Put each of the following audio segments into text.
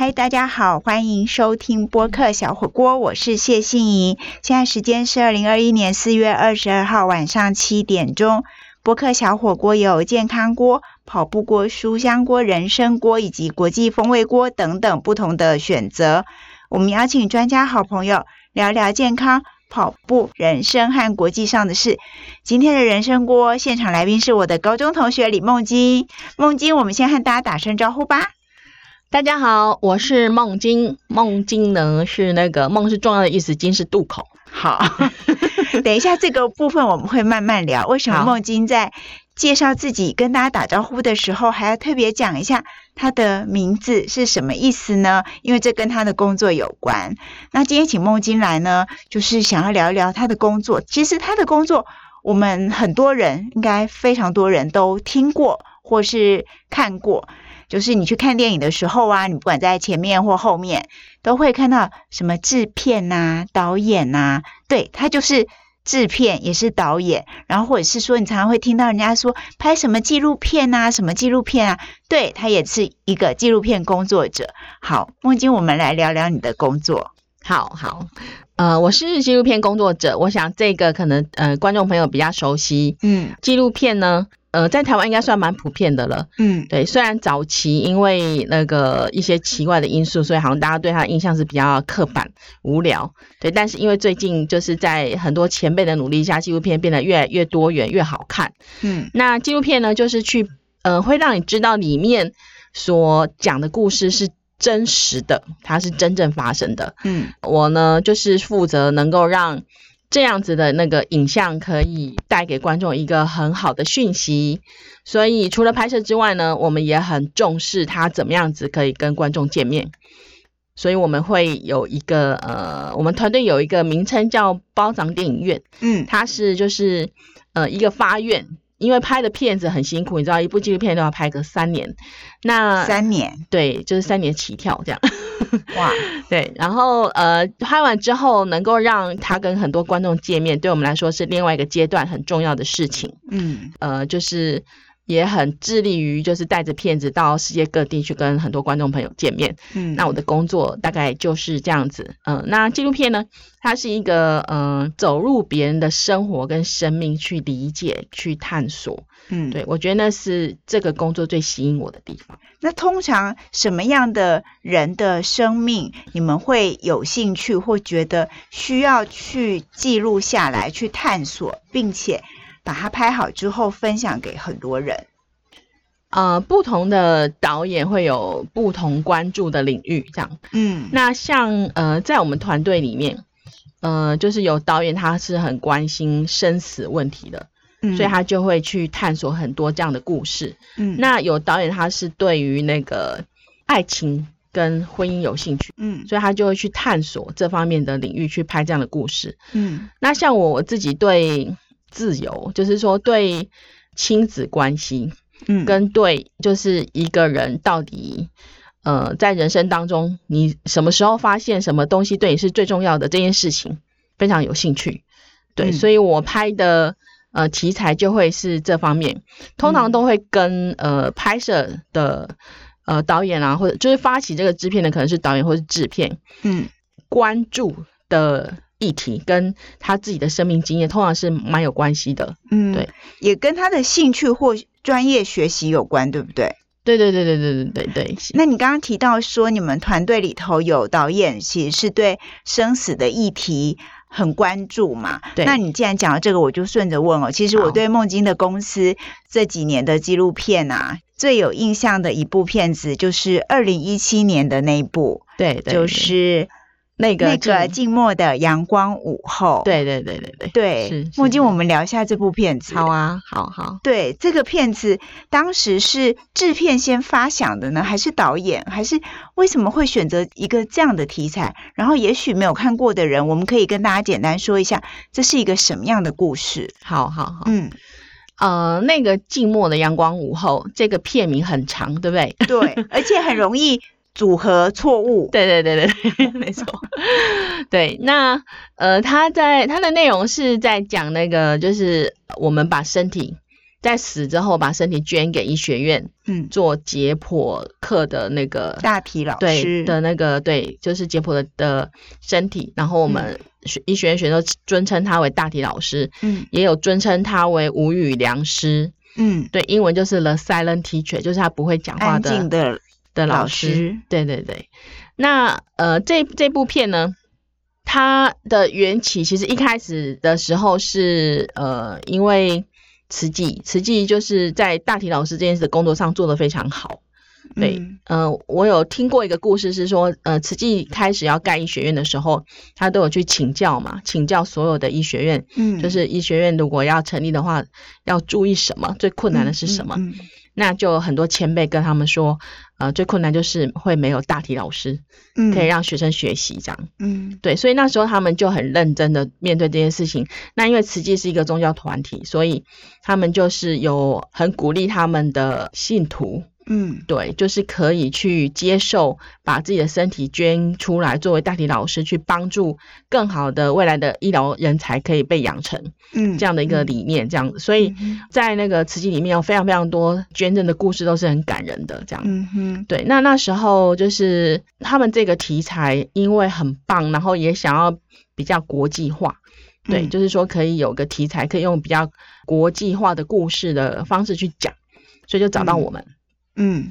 嗨，大家好，欢迎收听播客小火锅，我是谢欣怡。现在时间是二零二一年四月二十二号晚上七点钟。播客小火锅有健康锅、跑步锅、书香锅、人参锅以及国际风味锅等等不同的选择。我们邀请专家好朋友聊聊健康、跑步、人生和国际上的事。今天的人参锅现场来宾是我的高中同学李梦金。梦金，我们先和大家打声招呼吧。大家好，我是梦金。梦金呢是那个梦是重要的意思，金是渡口。好，等一下这个部分我们会慢慢聊。为什么梦金在介绍自己、跟大家打招呼的时候，还要特别讲一下他的名字是什么意思呢？因为这跟他的工作有关。那今天请梦金来呢，就是想要聊一聊他的工作。其实他的工作，我们很多人应该非常多人都听过或是看过。就是你去看电影的时候啊，你不管在前面或后面，都会看到什么制片呐、导演呐，对他就是制片也是导演，然后或者是说你常常会听到人家说拍什么纪录片呐、什么纪录片啊，对他也是一个纪录片工作者。好，梦晶，我们来聊聊你的工作。好好，呃，我是纪录片工作者，我想这个可能呃观众朋友比较熟悉。嗯，纪录片呢？呃，在台湾应该算蛮普遍的了。嗯，对，虽然早期因为那个一些奇怪的因素，所以好像大家对他印象是比较刻板、无聊。对，但是因为最近就是在很多前辈的努力下，纪录片变得越来越多元、越好看。嗯，那纪录片呢，就是去呃，会让你知道里面所讲的故事是真实的，它是真正发生的。嗯，我呢就是负责能够让。这样子的那个影像可以带给观众一个很好的讯息，所以除了拍摄之外呢，我们也很重视它怎么样子可以跟观众见面，所以我们会有一个呃，我们团队有一个名称叫包长电影院，嗯，它是就是呃一个发院。因为拍的片子很辛苦，你知道，一部纪录片都要拍个三年。那三年，对，就是三年起跳这样。哇，对。然后呃，拍完之后能够让他跟很多观众见面，对我们来说是另外一个阶段很重要的事情。嗯，呃，就是。也很致力于就是带着片子到世界各地去跟很多观众朋友见面。嗯，那我的工作大概就是这样子。嗯，那纪录片呢，它是一个嗯走入别人的生活跟生命去理解、去探索。嗯，对我觉得那是这个工作最吸引我的地方。那通常什么样的人的生命你们会有兴趣或觉得需要去记录下来、去探索，并且？把它拍好之后分享给很多人。呃，不同的导演会有不同关注的领域，这样。嗯，那像呃，在我们团队里面，呃，就是有导演他是很关心生死问题的，所以他就会去探索很多这样的故事。嗯，那有导演他是对于那个爱情跟婚姻有兴趣，嗯，所以他就会去探索这方面的领域去拍这样的故事。嗯，那像我我自己对。自由就是说，对亲子关系，嗯，跟对就是一个人到底，呃，在人生当中，你什么时候发现什么东西对你是最重要的这件事情，非常有兴趣，对，所以我拍的呃题材就会是这方面，通常都会跟呃拍摄的呃导演啊，或者就是发起这个制片的可能是导演或是制片，嗯，关注的。议题跟他自己的生命经验，通常是蛮有关系的。嗯，对，也跟他的兴趣或专业学习有关，对不对？对对对对对对对对。那你刚刚提到说，你们团队里头有导演，其实是对生死的议题很关注嘛？对。那你既然讲到这个，我就顺着问哦。其实我对梦金的公司这几年的纪录片啊，最有印象的一部片子，就是二零一七年的那一部，对，就是。那个那个静默的阳光午后，对对对对对，对。墨镜，我们聊一下这部片子。好啊，好好。对，这个片子当时是制片先发想的呢，还是导演？还是为什么会选择一个这样的题材？然后，也许没有看过的人，我们可以跟大家简单说一下，这是一个什么样的故事？好好好，嗯，呃，那个静默的阳光午后，这个片名很长，对不对？对，而且很容易。组合错误，对对对对，没错。对，那呃，他在他的内容是在讲那个，就是我们把身体在死之后把身体捐给医学院，嗯，做解剖课的那个大体老师。的那个对，就是解剖的的身体，然后我们学医学院学生尊称他为大体老师，嗯，也有尊称他为无语良师，嗯，对，英文就是 the silent teacher，就是他不会讲话的的的老师，对对对。那呃，这这部片呢，它的缘起其实一开始的时候是呃，因为。慈济，慈济就是在大体老师这件事的工作上做得非常好。对，呃，我有听过一个故事，是说，呃，慈济开始要盖医学院的时候，他都有去请教嘛，请教所有的医学院，嗯，就是医学院如果要成立的话，要注意什么，最困难的是什么？那就很多前辈跟他们说，呃，最困难就是会没有大体老师，嗯，可以让学生学习这样，嗯，对，所以那时候他们就很认真的面对这件事情。那因为慈济是一个宗教团体，所以他们就是有很鼓励他们的信徒。嗯，对，就是可以去接受把自己的身体捐出来，作为代替老师去帮助更好的未来的医疗人才可以被养成，嗯，这样的一个理念，这样子，所以在那个瓷器里面有非常非常多捐赠的故事，都是很感人的，这样，嗯哼，对，那那时候就是他们这个题材因为很棒，然后也想要比较国际化，对，就是说可以有个题材可以用比较国际化的故事的方式去讲，所以就找到我们。嗯，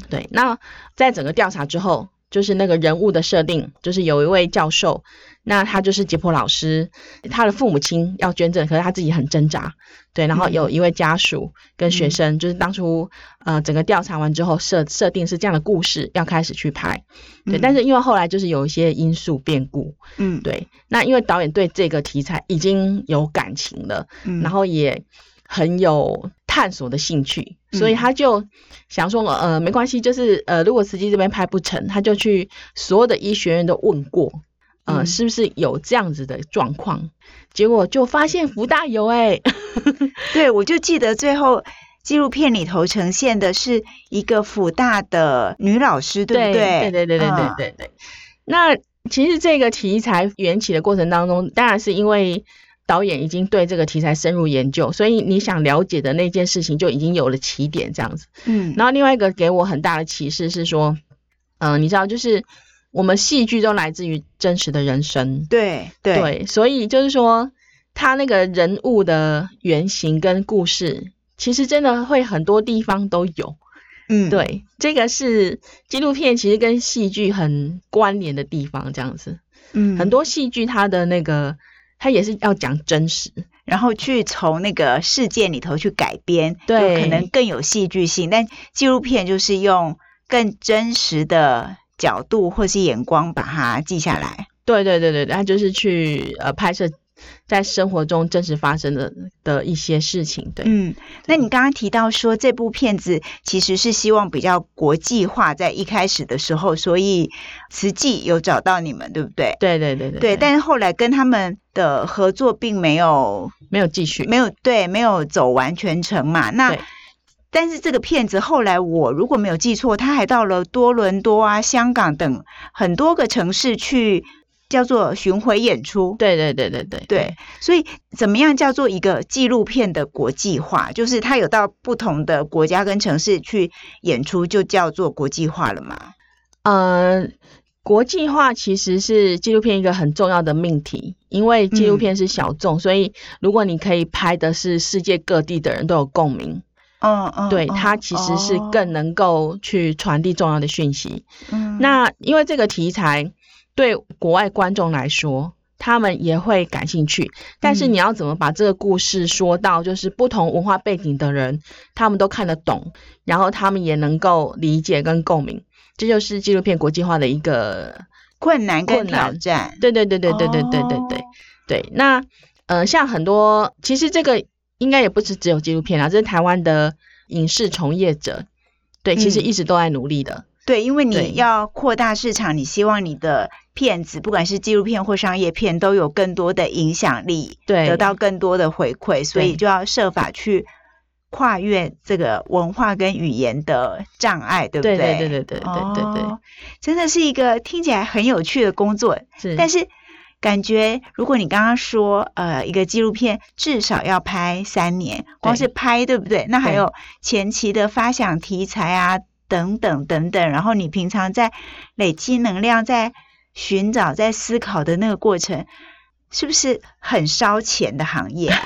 对。那在整个调查之后，就是那个人物的设定，就是有一位教授，那他就是解剖老师，他的父母亲要捐赠，可是他自己很挣扎。对，然后有一位家属跟学生，就是当初呃整个调查完之后设设定是这样的故事要开始去拍。对，但是因为后来就是有一些因素变故，嗯，对。那因为导演对这个题材已经有感情了，嗯，然后也很有。探索的兴趣，所以他就想说，呃，没关系，就是呃，如果慈济这边拍不成，他就去所有的医学院都问过，呃，是不是有这样子的状况？结果就发现福大有，哎，对我就记得最后纪录片里头呈现的是一个福大的女老师，对不对？对对对对对对对。那其实这个题材缘起的过程当中，当然是因为。导演已经对这个题材深入研究，所以你想了解的那件事情就已经有了起点，这样子。嗯，然后另外一个给我很大的启示是说，嗯，你知道，就是我们戏剧都来自于真实的人生，对对，所以就是说，他那个人物的原型跟故事，其实真的会很多地方都有。嗯，对，这个是纪录片其实跟戏剧很关联的地方，这样子。嗯，很多戏剧它的那个。他也是要讲真实，然后去从那个事件里头去改编，对，可能更有戏剧性。但纪录片就是用更真实的角度或是眼光把它记下来。对对对对，他就是去呃拍摄。在生活中真实发生的的一些事情，对，嗯，那你刚刚提到说这部片子其实是希望比较国际化，在一开始的时候，所以慈济有找到你们，对不对？对对对对，对，但是后来跟他们的合作并没有没有继续，没有对，没有走完全程嘛。那但是这个片子后来我如果没有记错，他还到了多伦多啊、香港等很多个城市去。叫做巡回演出，对对对对对对，所以怎么样叫做一个纪录片的国际化？就是它有到不同的国家跟城市去演出，就叫做国际化了嘛？呃，国际化其实是纪录片一个很重要的命题，因为纪录片是小众，所以如果你可以拍的是世界各地的人都有共鸣，嗯嗯，对，它其实是更能够去传递重要的讯息。嗯，那因为这个题材。对国外观众来说，他们也会感兴趣。但是你要怎么把这个故事说到，就是不同文化背景的人，他们都看得懂，然后他们也能够理解跟共鸣，这就是纪录片国际化的一个困难跟挑战。对对对对对对对对对对。那呃，像很多，其实这个应该也不是只有纪录片啊，这是台湾的影视从业者，对，其实一直都在努力的。对，因为你要扩大市场，你希望你的片子，不管是纪录片或商业片，都有更多的影响力，对，得到更多的回馈，所以就要设法去跨越这个文化跟语言的障碍，对不对？对？对对对对对对，真的是一个听起来很有趣的工作，是，但是感觉如果你刚刚说，呃，一个纪录片至少要拍三年，光是拍对不对？那还有前期的发想题材啊，等等等等，然后你平常在累积能量，在寻找、在思考的那个过程，是不是很烧钱的行业啊？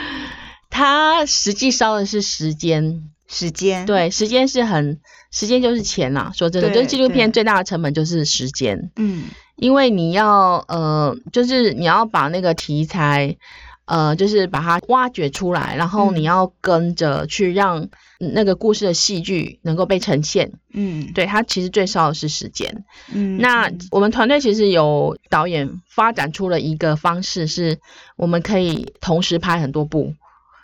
它实际烧的是时间，时间对，时间是很，时间就是钱呐。说真的，就是纪录片最大的成本就是时间，嗯。因为你要呃，就是你要把那个题材，呃，就是把它挖掘出来，然后你要跟着去让那个故事的戏剧能够被呈现。嗯，对，它其实最烧的是时间。嗯，那我们团队其实有导演发展出了一个方式，是我们可以同时拍很多部，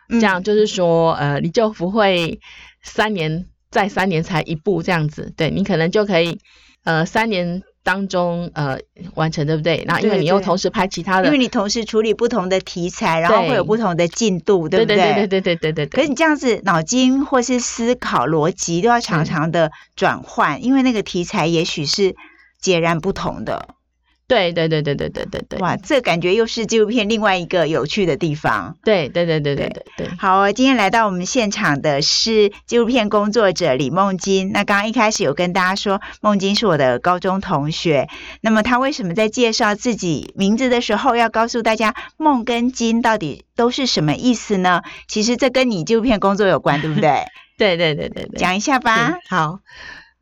这样就是说，呃，你就不会三年再三年才一部这样子，对你可能就可以，呃，三年。当中呃完成对不对？然后因为你又同时拍其他的，因为你同时处理不同的题材，然后会有不同的进度，对不对？对对对对对对对。可是你这样子脑筋或是思考逻辑都要常常的转换，因为那个题材也许是截然不同的。对对对对对对对对，哇，这感觉又是纪录片另外一个有趣的地方。对对对对对对对。好，今天来到我们现场的是纪录片工作者李梦金。那刚刚一开始有跟大家说，梦金是我的高中同学。那么他为什么在介绍自己名字的时候要告诉大家梦跟金到底都是什么意思呢？其实这跟你纪录片工作有关，对不对？对对对对对，讲一下吧。好。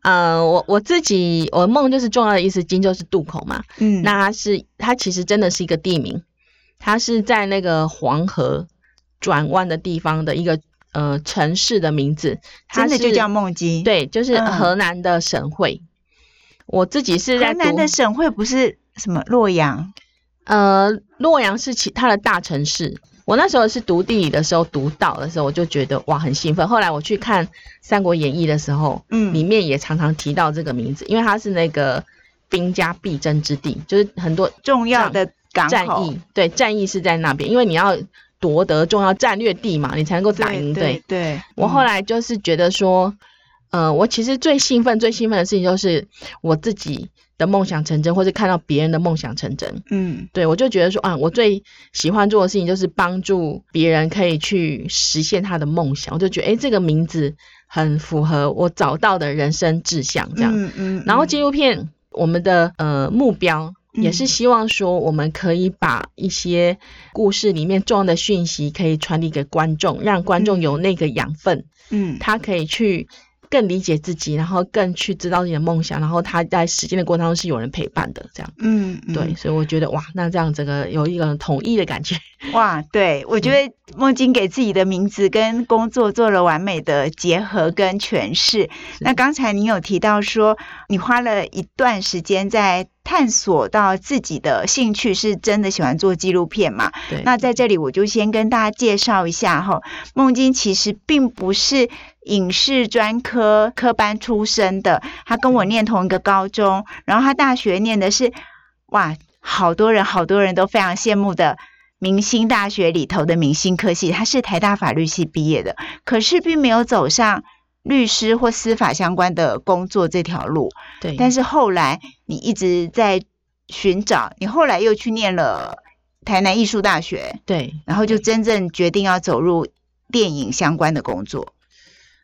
呃，我我自己，我梦就是重要的意思，金就是渡口嘛。嗯，那它是它其实真的是一个地名，它是在那个黄河转弯的地方的一个呃城市的名字，真的就叫梦金。对，就是河南的省会。我自己是在河南的省会，不是什么洛阳。呃，洛阳是其他的大城市。我那时候是读地理的时候读到的时候，我就觉得哇很兴奋。后来我去看《三国演义》的时候，嗯，里面也常常提到这个名字，因为它是那个兵家必争之地，就是很多重要的战役，对，战役是在那边，因为你要夺得重要战略地嘛，你才能够打赢。对，对我后来就是觉得说，呃，我其实最兴奋、最兴奋的事情就是我自己。的梦想成真，或者看到别人的梦想成真，嗯，对我就觉得说啊，我最喜欢做的事情就是帮助别人可以去实现他的梦想，我就觉得哎，这个名字很符合我找到的人生志向，这样，嗯嗯。然后纪录片我们的呃目标也是希望说，我们可以把一些故事里面重要的讯息可以传递给观众，让观众有那个养分，嗯，他可以去。更理解自己，然后更去知道自己的梦想，然后他在实践的过程当中是有人陪伴的，这样，嗯，对，所以我觉得哇，那这样整个有一个统一的感觉，哇，对，我觉得梦晶给自己的名字跟工作做了完美的结合跟诠释。那刚才你有提到说，你花了一段时间在探索到自己的兴趣，是真的喜欢做纪录片嘛？对。那在这里我就先跟大家介绍一下哈，梦晶其实并不是。影视专科科班出身的，他跟我念同一个高中，然后他大学念的是哇，好多人好多人都非常羡慕的明星大学里头的明星科系，他是台大法律系毕业的，可是并没有走上律师或司法相关的工作这条路。对，但是后来你一直在寻找，你后来又去念了台南艺术大学，对，然后就真正决定要走入电影相关的工作。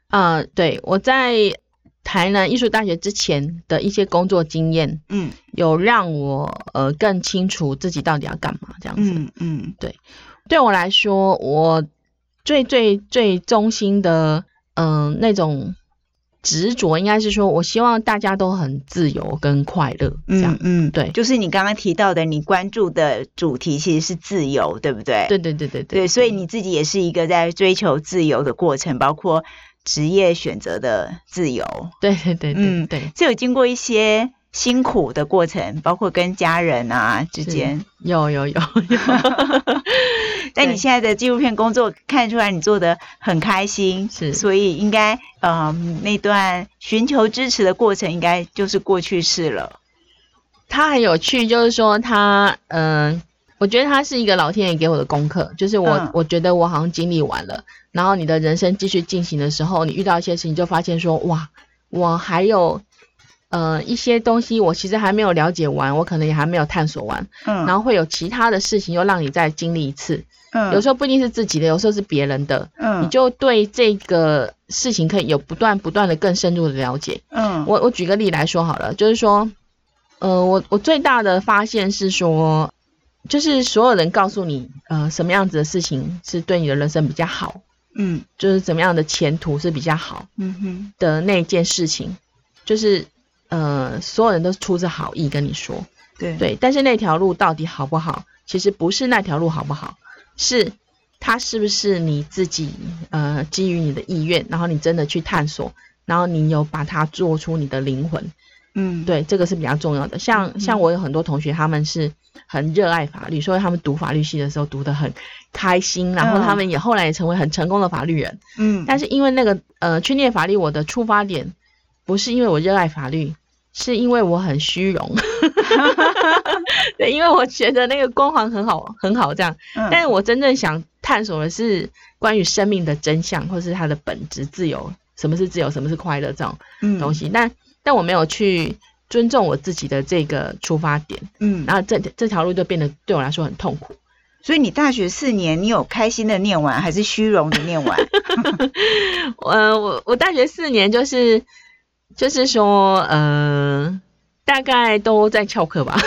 啊，对，我在台南艺术大学之前的一些工作经验，嗯，有让我呃更清楚自己到底要干嘛这样子，嗯嗯，对，对我来说，我最最最中心的嗯那种执着，应该是说我希望大家都很自由跟快乐，这样，嗯，对，就是你刚刚提到的，你关注的主题其实是自由，对不对？对对对对对，所以你自己也是一个在追求自由的过程，包括。职业选择的自由，对对对，嗯对，这有经过一些辛苦的过程，包括跟家人啊之间，有有有有。但你现在的纪录片工作看出来你做的很开心，是，所以应该嗯那段寻求支持的过程应该就是过去式了。他很有趣，就是说他嗯。我觉得他是一个老天爷给我的功课，就是我我觉得我好像经历完了，然后你的人生继续进行的时候，你遇到一些事情，就发现说哇，我还有呃一些东西我其实还没有了解完，我可能也还没有探索完，嗯，然后会有其他的事情又让你再经历一次，嗯，有时候不一定是自己的，有时候是别人的，嗯，你就对这个事情可以有不断不断的更深入的了解，嗯，我我举个例来说好了，就是说，呃，我我最大的发现是说。就是所有人告诉你，呃，什么样子的事情是对你的人生比较好，嗯，就是怎么样的前途是比较好，嗯哼。的那件事情，就是呃，所有人都出自好意跟你说，对对，但是那条路到底好不好，其实不是那条路好不好，是它是不是你自己呃基于你的意愿，然后你真的去探索，然后你有把它做出你的灵魂。嗯，对，这个是比较重要的。像像我有很多同学，他们是很热爱法律，所以他们读法律系的时候读得很开心，然后他们也后来也成为很成功的法律人。嗯，但是因为那个呃去念法律，我的出发点不是因为我热爱法律，是因为我很虚荣。对，因为我觉得那个光环很好很好这样，但是我真正想探索的是关于生命的真相，或是它的本质，自由，什么是自由，什么是快乐这种东西，但。但我没有去尊重我自己的这个出发点，嗯，然后这这条路就变得对我来说很痛苦。所以你大学四年，你有开心的念完，还是虚荣的念完？呃，我我大学四年就是就是说，呃，大概都在翘课吧，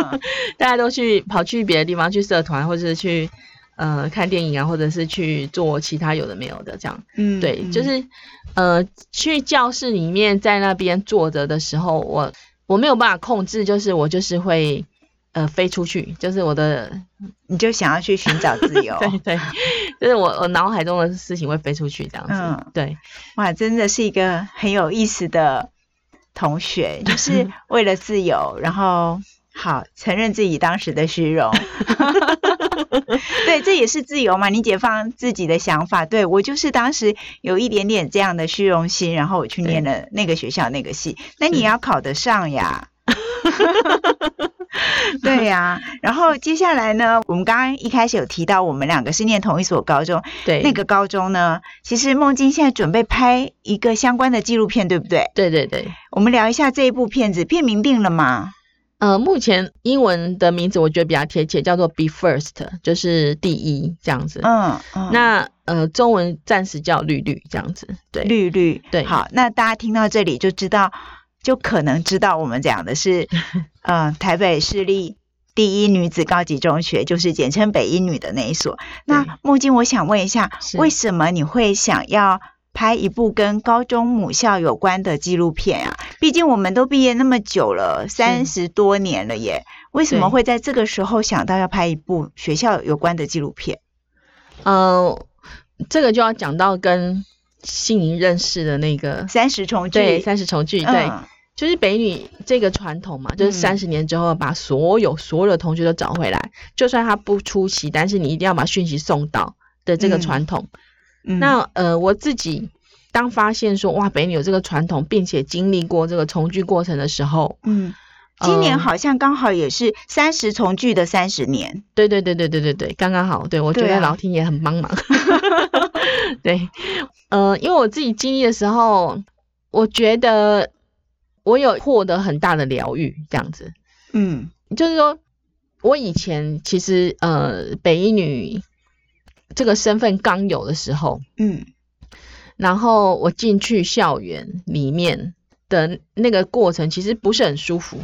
大家都去跑去别的地方去社团，或者是去。呃，看电影啊，或者是去做其他有的没有的这样，嗯，对，就是呃，去教室里面在那边坐着的时候，我我没有办法控制，就是我就是会呃飞出去，就是我的，你就想要去寻找自由，对对，就是我我脑海中的事情会飞出去这样子，对，哇，真的是一个很有意思的同学，就是 为了自由，然后。好，承认自己当时的虚荣，对，这也是自由嘛。你解放自己的想法，对我就是当时有一点点这样的虚荣心，然后我去念了那个学校那个系，那你要考得上呀。对呀，然后接下来呢，我们刚刚一开始有提到，我们两个是念同一所高中，对，那个高中呢，其实梦晶现在准备拍一个相关的纪录片，对不对？对对对，我们聊一下这一部片子，片名定了吗？呃，目前英文的名字我觉得比较贴切，叫做 Be First，就是第一这样子。嗯，那呃，中文暂时叫绿绿这样子。对，绿绿。对，好，那大家听到这里就知道，就可能知道我们讲的是，呃，台北市立第一女子高级中学，就是简称北一女的那一所。那木金，我想问一下，为什么你会想要？拍一部跟高中母校有关的纪录片啊！毕竟我们都毕业那么久了，三十多年了耶，为什么会在这个时候想到要拍一部学校有关的纪录片？呃，这个就要讲到跟心灵认识的那个三十重聚，对，三十重聚，对，就是北女这个传统嘛，就是三十年之后把所有所有的同学都找回来，就算他不出席，但是你一定要把讯息送到的这个传统。那呃，我自己当发现说哇，北女有这个传统，并且经历过这个重聚过程的时候，嗯，今年好像刚好也是三十重聚的三十年，对对对对对对对，刚刚好，对我觉得老天爷很帮忙，对，呃，因为我自己经历的时候，我觉得我有获得很大的疗愈，这样子，嗯，就是说我以前其实呃，北一女。这个身份刚有的时候，嗯，然后我进去校园里面的那个过程，其实不是很舒服，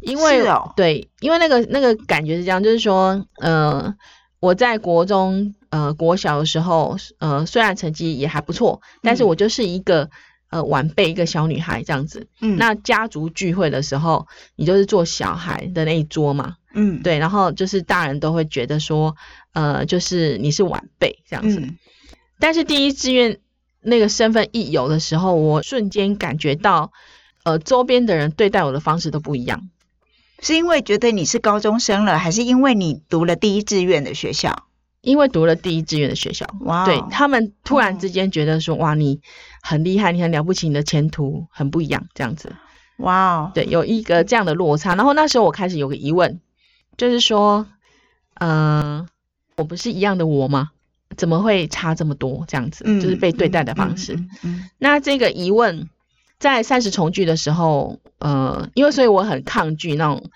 因为对，因为那个那个感觉是这样，就是说，呃，我在国中，呃，国小的时候，呃，虽然成绩也还不错，但是我就是一个呃晚辈，一个小女孩这样子。嗯，那家族聚会的时候，你就是做小孩的那一桌嘛。嗯，对，然后就是大人都会觉得说，呃，就是你是晚辈这样子。但是第一志愿那个身份一有的时候，我瞬间感觉到，呃，周边的人对待我的方式都不一样。是因为觉得你是高中生了，还是因为你读了第一志愿的学校？因为读了第一志愿的学校，哇，对他们突然之间觉得说，哇，你很厉害，你很了不起，你的前途很不一样这样子。哇哦，对，有一个这样的落差。然后那时候我开始有个疑问。就是说，呃，我不是一样的我吗？怎么会差这么多？这样子，就是被对待的方式。那这个疑问在三十重聚的时候，呃，因为所以我很抗拒那种，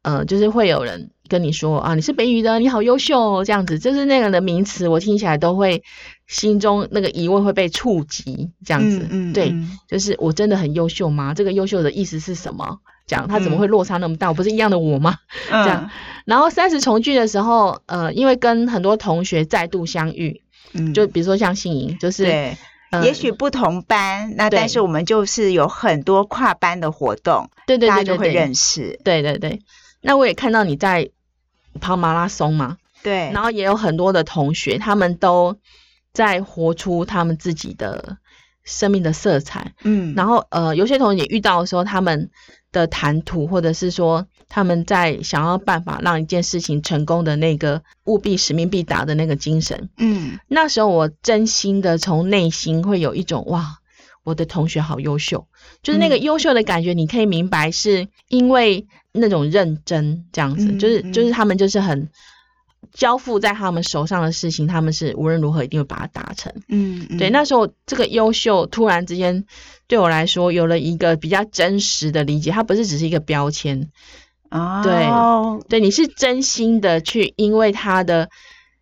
呃，就是会有人跟你说啊，你是北语的，你好优秀哦这样子，就是那个的名词，我听起来都会心中那个疑问会被触及这样子。嗯嗯。对，就是我真的很优秀吗？这个优秀的意思是什么？讲他怎么会落差那么大？我不是一样的我吗？这样。然后三十重聚的时候，呃，因为跟很多同学再度相遇，嗯，就比如说像信莹，就是。也许不同班，那但是我们就是有很多跨班的活动，对对对，大家就会认识。对对对，那我也看到你在跑马拉松嘛，对，然后也有很多的同学，他们都在活出他们自己的生命的色彩。嗯，然后呃，有些同学也遇到的时候他们。的谈吐，或者是说他们在想要办法让一件事情成功的那个务必使命必达的那个精神，嗯，那时候我真心的从内心会有一种哇，我的同学好优秀，就是那个优秀的感觉，你可以明白是因为那种认真这样子，就是就是他们就是很。交付在他们手上的事情，他们是无论如何一定会把它达成。嗯，对，那时候这个优秀突然之间对我来说有了一个比较真实的理解，它不是只是一个标签。哦，对，对，你是真心的去因为他的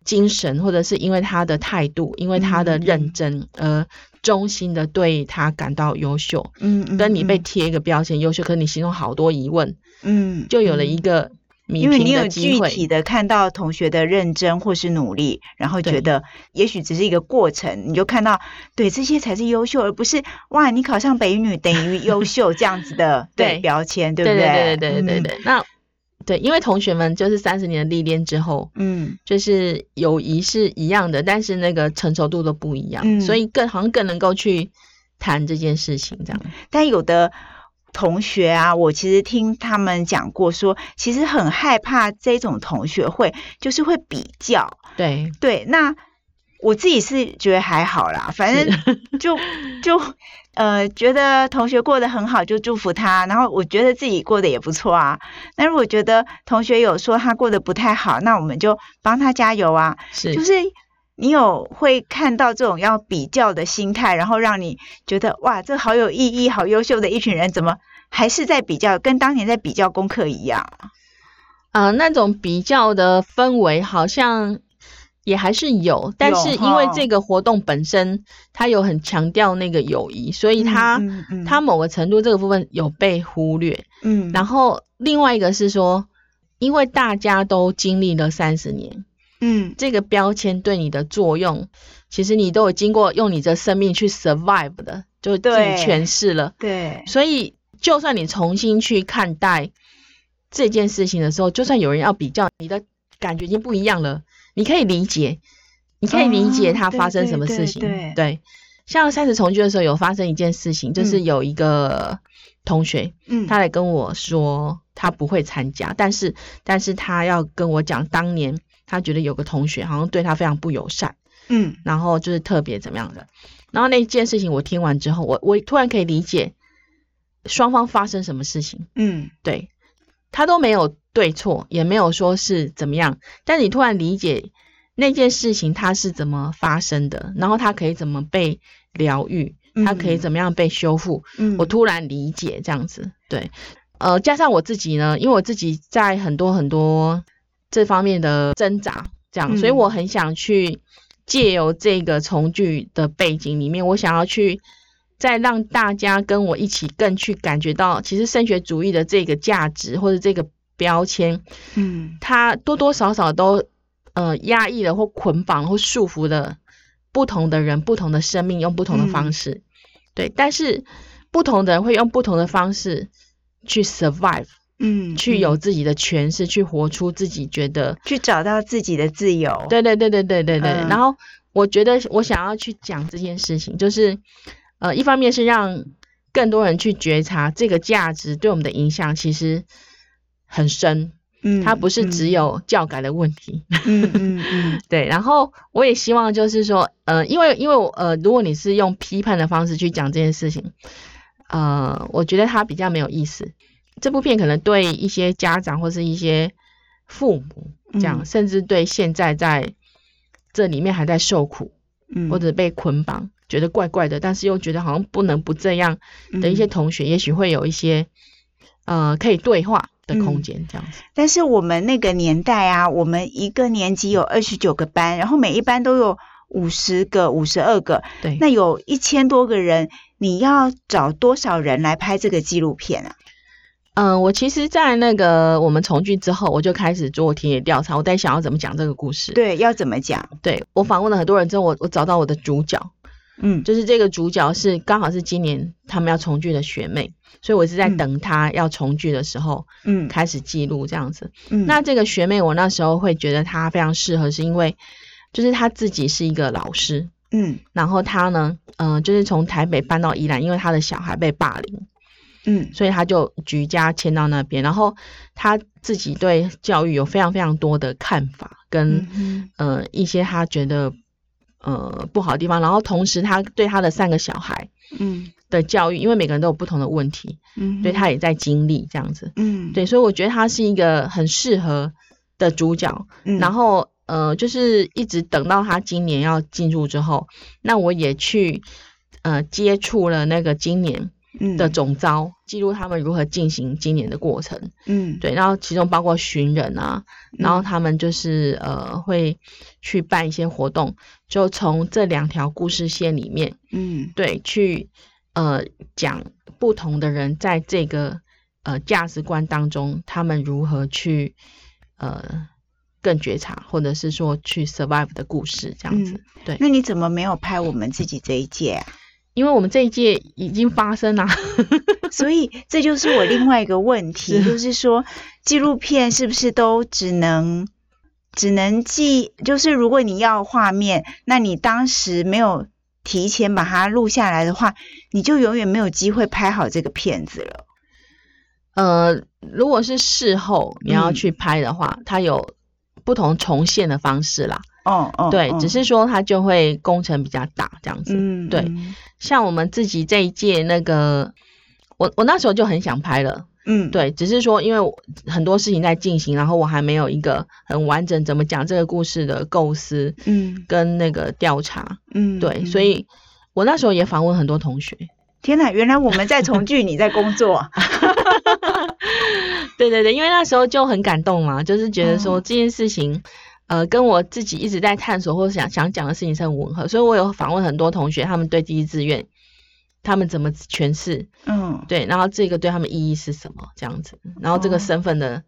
精神，或者是因为他的态度，因为他的认真而衷心的对他感到优秀。嗯嗯，跟你被贴一个标签优秀，可是你心中好多疑问。嗯，就有了一个。因为你有具体的看到同学的认真或是努力，然后觉得也许只是一个过程，你就看到对这些才是优秀，而不是哇你考上北女等于优秀这样子的对标签，对不对？对对对对对对。那对，因为同学们就是三十年的历练之后，嗯，就是友谊是一样的，但是那个成熟度都不一样，所以更好像更能够去谈这件事情这样。但有的。同学啊，我其实听他们讲过，说其实很害怕这种同学会，就是会比较。对对，那我自己是觉得还好啦，反正 就就呃觉得同学过得很好，就祝福他。然后我觉得自己过得也不错啊。那如果觉得同学有说他过得不太好，那我们就帮他加油啊。是，就是。你有会看到这种要比较的心态，然后让你觉得哇，这好有意义、好优秀的一群人，怎么还是在比较，跟当年在比较功课一样？啊，那种比较的氛围好像也还是有，但是因为这个活动本身它有很强调那个友谊，所以它它某个程度这个部分有被忽略。嗯，然后另外一个是说，因为大家都经历了三十年。嗯，这个标签对你的作用，其实你都有经过用你的生命去 survive 的，就自己诠释了。对，所以就算你重新去看待这件事情的时候，就算有人要比较，你的感觉已经不一样了。你可以理解，你可以理解他发生什么事情。对，像三十重聚的时候有发生一件事情，就是有一个同学，嗯，他来跟我说他不会参加，但是但是他要跟我讲当年。他觉得有个同学好像对他非常不友善，嗯，然后就是特别怎么样的，然后那件事情我听完之后，我我突然可以理解双方发生什么事情，嗯，对他都没有对错，也没有说是怎么样，但你突然理解那件事情它是怎么发生的，然后它可以怎么被疗愈，它可以怎么样被修复，嗯，我突然理解这样子，对，呃，加上我自己呢，因为我自己在很多很多。这方面的挣扎，这样，所以我很想去借由这个从句的背景里面，我想要去再让大家跟我一起更去感觉到，其实升学主义的这个价值或者这个标签，嗯，它多多少少都呃压抑了或捆绑或束缚了不同的人、不同的生命，用不同的方式，对，但是不同的人会用不同的方式去 survive。嗯，去有自己的诠释，去活出自己觉得，去找到自己的自由。对对对对对对对。然后我觉得我想要去讲这件事情，就是呃，一方面是让更多人去觉察这个价值对我们的影响其实很深，嗯，它不是只有教改的问题。嗯嗯嗯。对，然后我也希望就是说，呃，因为因为呃，如果你是用批判的方式去讲这件事情，呃，我觉得它比较没有意思。这部片可能对一些家长或是一些父母这样，甚至对现在在这里面还在受苦，嗯或者被捆绑觉得怪怪的，但是又觉得好像不能不这样的一些同学，也许会有一些呃可以对话的空间这样子。但是我们那个年代啊，我们一个年级有二十九个班，然后每一班都有五十个、五十二个，对，那有一千多个人，你要找多少人来拍这个纪录片啊？嗯，我其实，在那个我们重聚之后，我就开始做田野调查，我在想要怎么讲这个故事。对，要怎么讲？对我访问了很多人之后，我我找到我的主角。嗯，就是这个主角是刚好是今年他们要重聚的学妹，所以我是在等她要重聚的时候，嗯，开始记录这样子。嗯，那这个学妹我那时候会觉得她非常适合，是因为就是她自己是一个老师，嗯，然后她呢，嗯，就是从台北搬到宜兰，因为她的小孩被霸凌。嗯，所以他就举家迁到那边，然后他自己对教育有非常非常多的看法，跟呃一些他觉得呃不好的地方，然后同时他对他的三个小孩嗯。的教育，因为每个人都有不同的问题，嗯，对他也在经历这样子，嗯，对，所以我觉得他是一个很适合的主角，嗯。然后呃就是一直等到他今年要进入之后，那我也去呃接触了那个今年。的总招记录他们如何进行今年的过程，嗯，对，然后其中包括寻人啊，然后他们就是呃会去办一些活动，就从这两条故事线里面，嗯，对，去呃讲不同的人在这个呃价值观当中，他们如何去呃更觉察，或者是说去 survive 的故事这样子，对。那你怎么没有拍我们自己这一届啊？因为我们这一届已经发生了，所以这就是我另外一个问题，就是说纪录片是不是都只能只能记？就是如果你要画面，那你当时没有提前把它录下来的话，你就永远没有机会拍好这个片子了。呃，如果是事后你要去拍的话，它有不同重现的方式啦。哦哦，对，只是说它就会工程比较大这样子。嗯，对。像我们自己这一届那个，我我那时候就很想拍了，嗯，对，只是说因为很多事情在进行，然后我还没有一个很完整怎么讲这个故事的构思，嗯，跟那个调查，嗯，对，所以我那时候也访问很多同学。天哪，原来我们在重聚，你在工作。对对对，因为那时候就很感动嘛，就是觉得说这件事情。呃，跟我自己一直在探索或者想想讲的事情是很吻合，所以我有访问很多同学，他们对第一志愿，他们怎么诠释？嗯，对，然后这个对他们意义是什么？这样子，然后这个身份的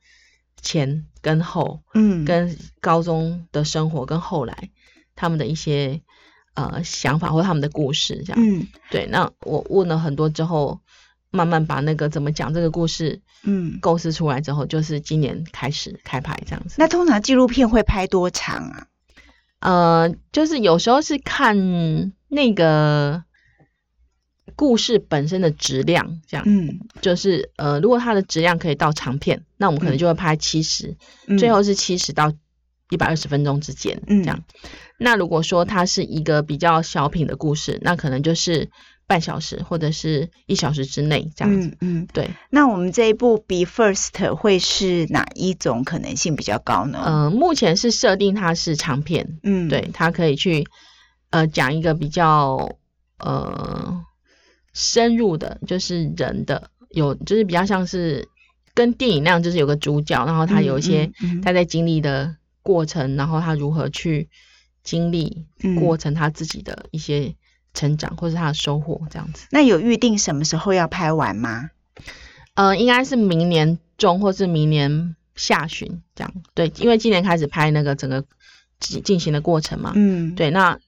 前跟后，嗯，跟高中的生活跟后来他们的一些呃想法或他们的故事，这样，嗯，对，那我问了很多之后。慢慢把那个怎么讲这个故事，嗯，构思出来之后，就是今年开始开拍这样子。那通常纪录片会拍多长啊？呃，就是有时候是看那个故事本身的质量，这样，嗯，就是呃，如果它的质量可以到长片，那我们可能就会拍七十，最后是七十到一百二十分钟之间，这样。那如果说它是一个比较小品的故事，那可能就是。半小时或者是一小时之内这样子，嗯，对。那我们这一部《Be First》会是哪一种可能性比较高呢？呃，目前是设定它是长片，嗯，对，它可以去呃讲一个比较呃深入的，就是人的有，就是比较像是跟电影那样，就是有个主角，然后他有一些他在经历的过程，然后他如何去经历过程，他自己的一些。成长或是他的收获这样子，那有预定什么时候要拍完吗？呃，应该是明年中或是明年下旬这样。对，因为今年开始拍那个整个进进行的过程嘛。嗯，对。那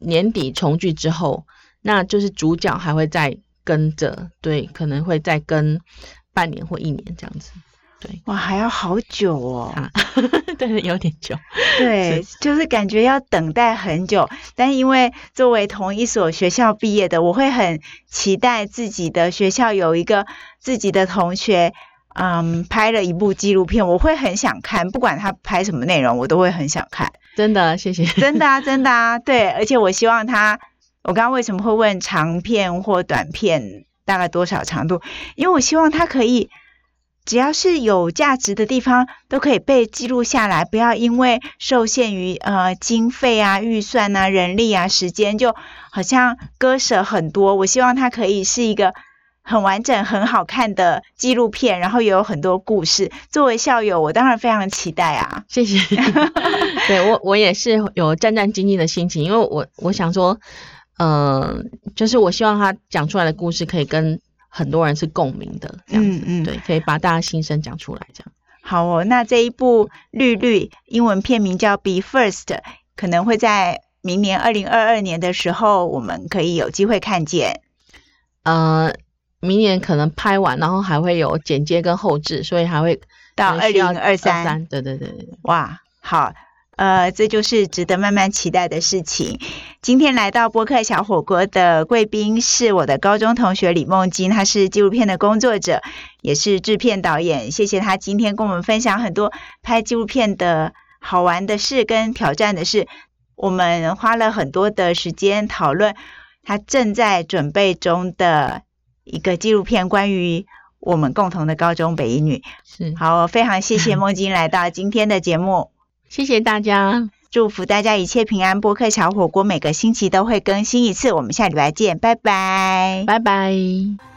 年底重聚之后，那就是主角还会再跟着，对，可能会再跟半年或一年这样子。对，哇，还要好久哦。对，有点久。对，就是感觉要等待很久。但因为作为同一所学校毕业的，我会很期待自己的学校有一个自己的同学，嗯，拍了一部纪录片，我会很想看。不管他拍什么内容，我都会很想看。真的，谢谢。真的啊，真的啊，对。而且我希望他，我刚刚为什么会问长片或短片大概多少长度？因为我希望它可以。只要是有价值的地方，都可以被记录下来。不要因为受限于呃经费啊、预算啊、人力啊、时间，就好像割舍很多。我希望它可以是一个很完整、很好看的纪录片，然后也有很多故事。作为校友，我当然非常期待啊！谢谢。对我，我也是有战战兢兢的心情，因为我我想说，呃，就是我希望他讲出来的故事可以跟。很多人是共鸣的，这样子，对，可以把大家心声讲出来，这样。好哦，那这一部《绿绿》英文片名叫《Be First》，可能会在明年二零二二年的时候，我们可以有机会看见。呃，明年可能拍完，然后还会有剪接跟后置，所以还会到二零二三。对对对，哇，好。呃，这就是值得慢慢期待的事情。今天来到播客小火锅的贵宾是我的高中同学李梦金，他是纪录片的工作者，也是制片导演。谢谢他今天跟我们分享很多拍纪录片的好玩的事跟挑战的事。我们花了很多的时间讨论他正在准备中的一个纪录片，关于我们共同的高中北一女。是好，非常谢谢 梦金来到今天的节目。谢谢大家，祝福大家一切平安。播客小火锅每个星期都会更新一次，我们下礼拜见，拜拜，拜拜。